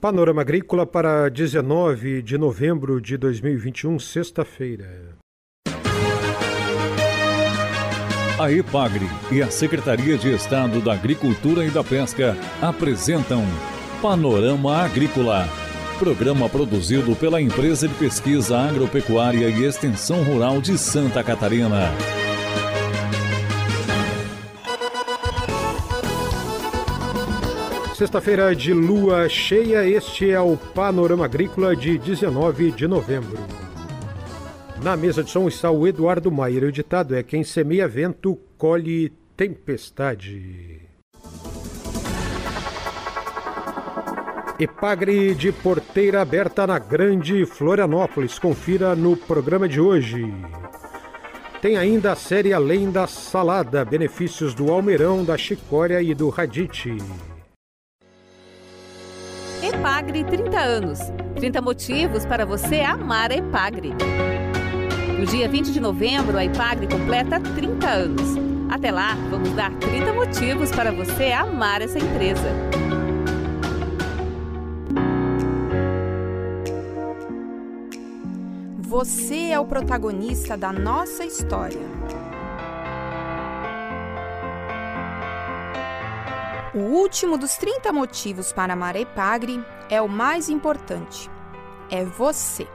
Panorama Agrícola para 19 de novembro de 2021, sexta-feira. A EPAGRE e a Secretaria de Estado da Agricultura e da Pesca apresentam Panorama Agrícola, programa produzido pela Empresa de Pesquisa Agropecuária e Extensão Rural de Santa Catarina. Sexta-feira de lua cheia, este é o Panorama Agrícola de 19 de novembro. Na mesa de som está o Eduardo Maier. O ditado é: quem semeia vento, colhe tempestade. Epagre de porteira aberta na Grande Florianópolis. Confira no programa de hoje. Tem ainda a série Além da Salada, benefícios do almeirão, da chicória e do radite. Epagre 30 anos. 30 motivos para você amar a Epagre. No dia 20 de novembro, a Ipagre completa 30 anos. Até lá, vamos dar 30 motivos para você amar essa empresa. Você é o protagonista da nossa história. O último dos 30 motivos para amar a Ipagre é o mais importante. É você.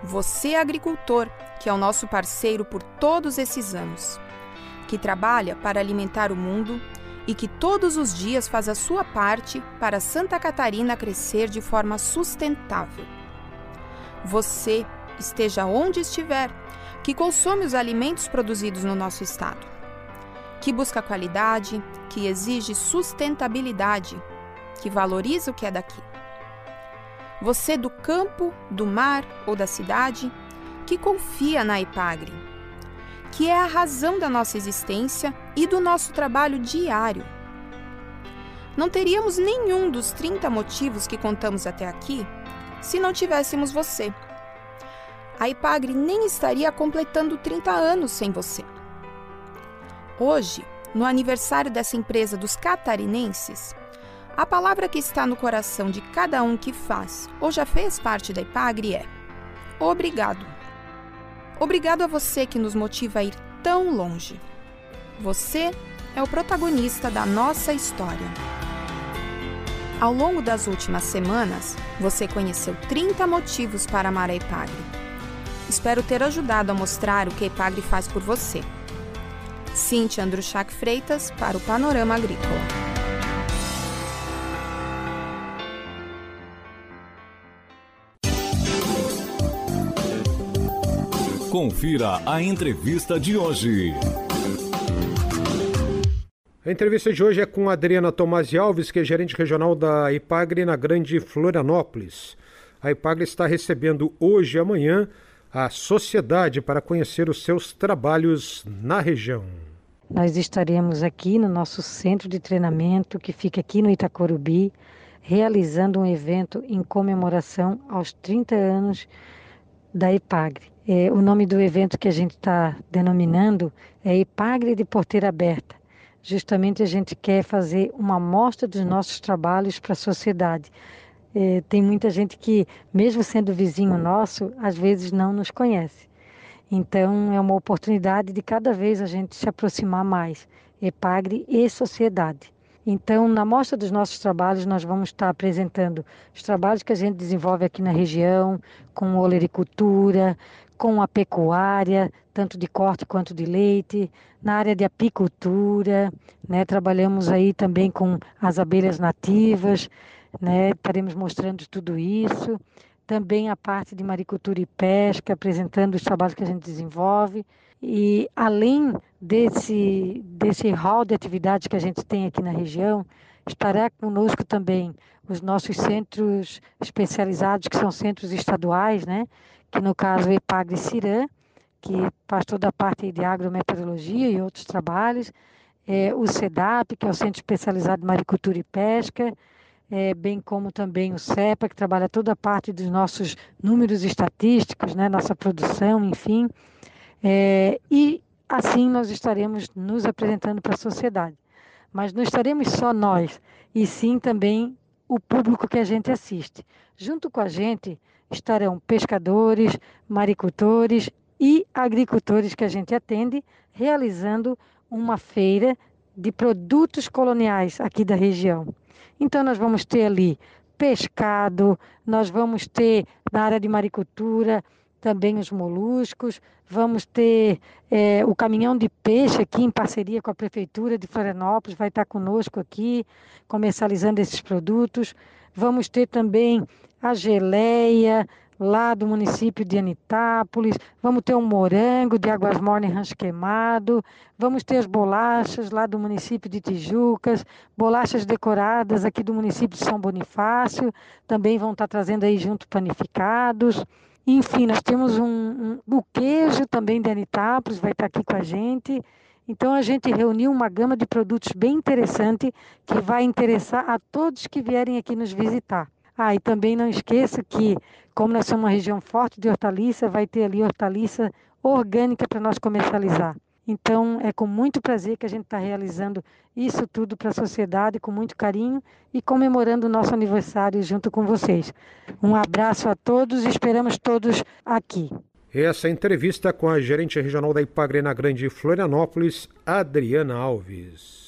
Você, agricultor, que é o nosso parceiro por todos esses anos, que trabalha para alimentar o mundo e que todos os dias faz a sua parte para Santa Catarina crescer de forma sustentável. Você, esteja onde estiver, que consome os alimentos produzidos no nosso estado, que busca qualidade, que exige sustentabilidade, que valoriza o que é daqui você do campo, do mar ou da cidade, que confia na Ipagre, que é a razão da nossa existência e do nosso trabalho diário. Não teríamos nenhum dos 30 motivos que contamos até aqui se não tivéssemos você. A Ipagre nem estaria completando 30 anos sem você. Hoje, no aniversário dessa empresa dos catarinenses, a palavra que está no coração de cada um que faz ou já fez parte da Ipagre é obrigado. Obrigado a você que nos motiva a ir tão longe. Você é o protagonista da nossa história. Ao longo das últimas semanas, você conheceu 30 motivos para amar a Ipagre. Espero ter ajudado a mostrar o que a Ipagre faz por você. Cintia Andruchak Freitas para o Panorama Agrícola. Confira a entrevista de hoje. A entrevista de hoje é com Adriana Tomasi Alves, que é gerente regional da IPAGRE na Grande Florianópolis. A IPAGRE está recebendo hoje e amanhã a sociedade para conhecer os seus trabalhos na região. Nós estaremos aqui no nosso centro de treinamento, que fica aqui no Itacorubi, realizando um evento em comemoração aos 30 anos da IPAGRE. É, o nome do evento que a gente está denominando é Ipagre de Porteira Aberta. Justamente a gente quer fazer uma amostra dos nossos trabalhos para a sociedade. É, tem muita gente que, mesmo sendo vizinho nosso, às vezes não nos conhece. Então é uma oportunidade de cada vez a gente se aproximar mais, Epagre e sociedade. Então, na mostra dos nossos trabalhos, nós vamos estar apresentando os trabalhos que a gente desenvolve aqui na região, com olericultura, com a pecuária, tanto de corte quanto de leite, na área de apicultura, né? Trabalhamos aí também com as abelhas nativas, né? Estaremos mostrando tudo isso. Também a parte de maricultura e pesca, apresentando os trabalhos que a gente desenvolve. E além desse, desse hall de atividades que a gente tem aqui na região, estará conosco também os nossos centros especializados, que são centros estaduais, né? que no caso é Epagre Cirã, que faz toda a parte de agrometeorologia e outros trabalhos, é, o CEDAP, que é o Centro Especializado de Maricultura e Pesca, é, bem como também o CEPA, que trabalha toda a parte dos nossos números estatísticos, né, nossa produção, enfim. É, e assim nós estaremos nos apresentando para a sociedade. Mas não estaremos só nós, e sim também o público que a gente assiste. Junto com a gente estarão pescadores, maricultores e agricultores que a gente atende, realizando uma feira de produtos coloniais aqui da região. Então, nós vamos ter ali pescado, nós vamos ter na área de maricultura também os moluscos, vamos ter é, o caminhão de peixe aqui em parceria com a Prefeitura de Florianópolis, vai estar conosco aqui, comercializando esses produtos. Vamos ter também a geleia, lá do município de Anitápolis, vamos ter um morango de Águas Mornas Rancho Queimado, vamos ter as bolachas lá do município de Tijucas, bolachas decoradas aqui do município de São Bonifácio, também vão estar trazendo aí junto panificados. Enfim, nós temos um, um o queijo também de Anitápolis, vai estar aqui com a gente. Então a gente reuniu uma gama de produtos bem interessante que vai interessar a todos que vierem aqui nos visitar. Ah, e também não esqueça que, como nós somos uma região forte de hortaliça, vai ter ali hortaliça orgânica para nós comercializar. Então, é com muito prazer que a gente está realizando isso tudo para a sociedade, com muito carinho e comemorando o nosso aniversário junto com vocês. Um abraço a todos e esperamos todos aqui. Essa entrevista com a gerente regional da Ipagre na Grande Florianópolis, Adriana Alves.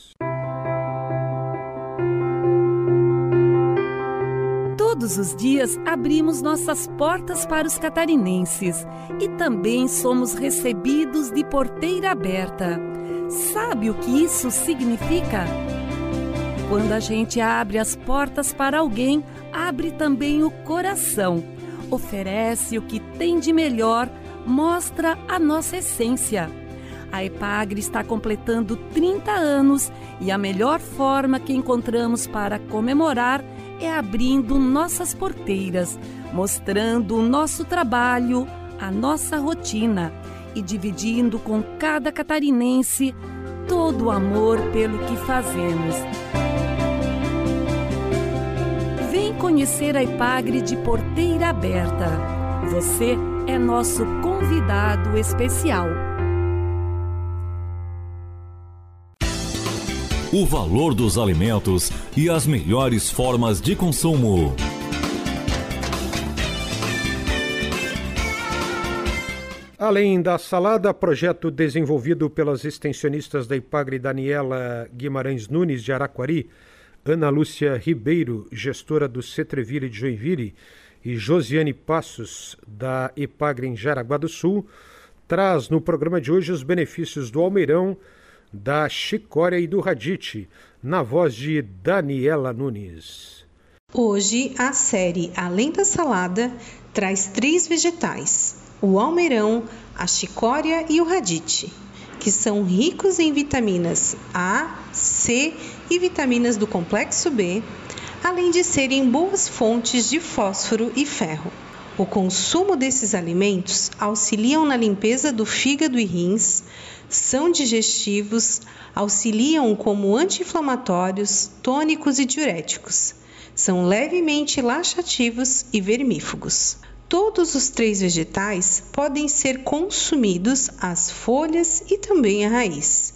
Todos os dias abrimos nossas portas para os catarinenses e também somos recebidos de porteira aberta. Sabe o que isso significa? Quando a gente abre as portas para alguém, abre também o coração, oferece o que tem de melhor, mostra a nossa essência. A Epagre está completando 30 anos e a melhor forma que encontramos para comemorar é abrindo nossas porteiras, mostrando o nosso trabalho, a nossa rotina e dividindo com cada catarinense todo o amor pelo que fazemos. Vem conhecer a Ipagre de Porteira Aberta. Você é nosso convidado especial. O valor dos alimentos e as melhores formas de consumo. Além da salada, projeto desenvolvido pelas extensionistas da Ipagre Daniela Guimarães Nunes de Araquari, Ana Lúcia Ribeiro, gestora do Cetreville de Joinville, e Josiane Passos, da Ipagre em Jaraguá do Sul, traz no programa de hoje os benefícios do almeirão da Chicória e do Radite, na voz de Daniela Nunes. Hoje, a série Além da Salada traz três vegetais: o almeirão, a chicória e o radite, que são ricos em vitaminas A, C e vitaminas do complexo B, além de serem boas fontes de fósforo e ferro. O consumo desses alimentos auxiliam na limpeza do fígado e rins, são digestivos, auxiliam como anti-inflamatórios, tônicos e diuréticos. São levemente laxativos e vermífugos. Todos os três vegetais podem ser consumidos as folhas e também a raiz,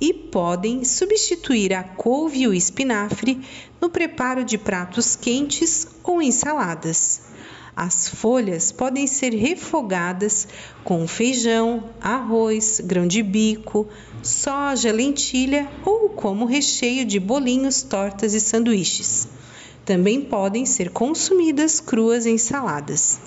e podem substituir a couve e o espinafre no preparo de pratos quentes ou ensaladas. As folhas podem ser refogadas com feijão, arroz, grão de bico, soja, lentilha ou como recheio de bolinhos, tortas e sanduíches. Também podem ser consumidas cruas em saladas.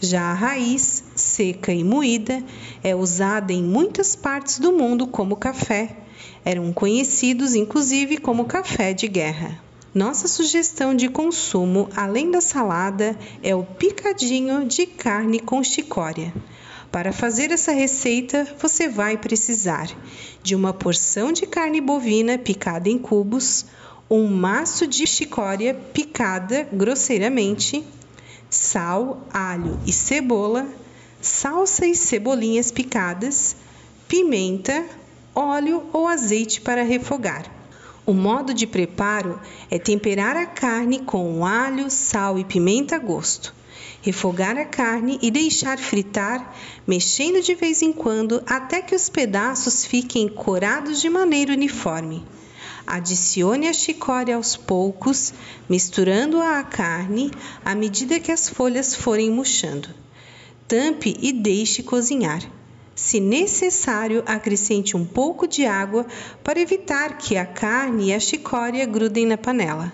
Já a raiz, seca e moída, é usada em muitas partes do mundo como café. Eram conhecidos inclusive como café de guerra. Nossa sugestão de consumo, além da salada, é o picadinho de carne com chicória. Para fazer essa receita, você vai precisar de uma porção de carne bovina picada em cubos, um maço de chicória picada grosseiramente, sal, alho e cebola, salsa e cebolinhas picadas, pimenta, óleo ou azeite para refogar. O modo de preparo é temperar a carne com alho, sal e pimenta a gosto. Refogar a carne e deixar fritar, mexendo de vez em quando até que os pedaços fiquem corados de maneira uniforme. Adicione a chicória aos poucos, misturando-a à carne à medida que as folhas forem murchando. Tampe e deixe cozinhar. Se necessário, acrescente um pouco de água para evitar que a carne e a chicória grudem na panela.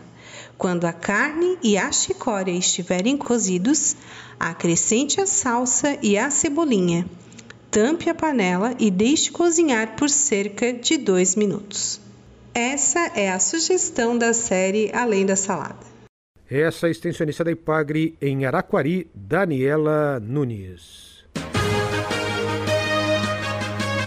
Quando a carne e a chicória estiverem cozidos, acrescente a salsa e a cebolinha. Tampe a panela e deixe cozinhar por cerca de 2 minutos. Essa é a sugestão da série Além da Salada. Essa é a extensionista da Ipagre em Araquari, Daniela Nunes.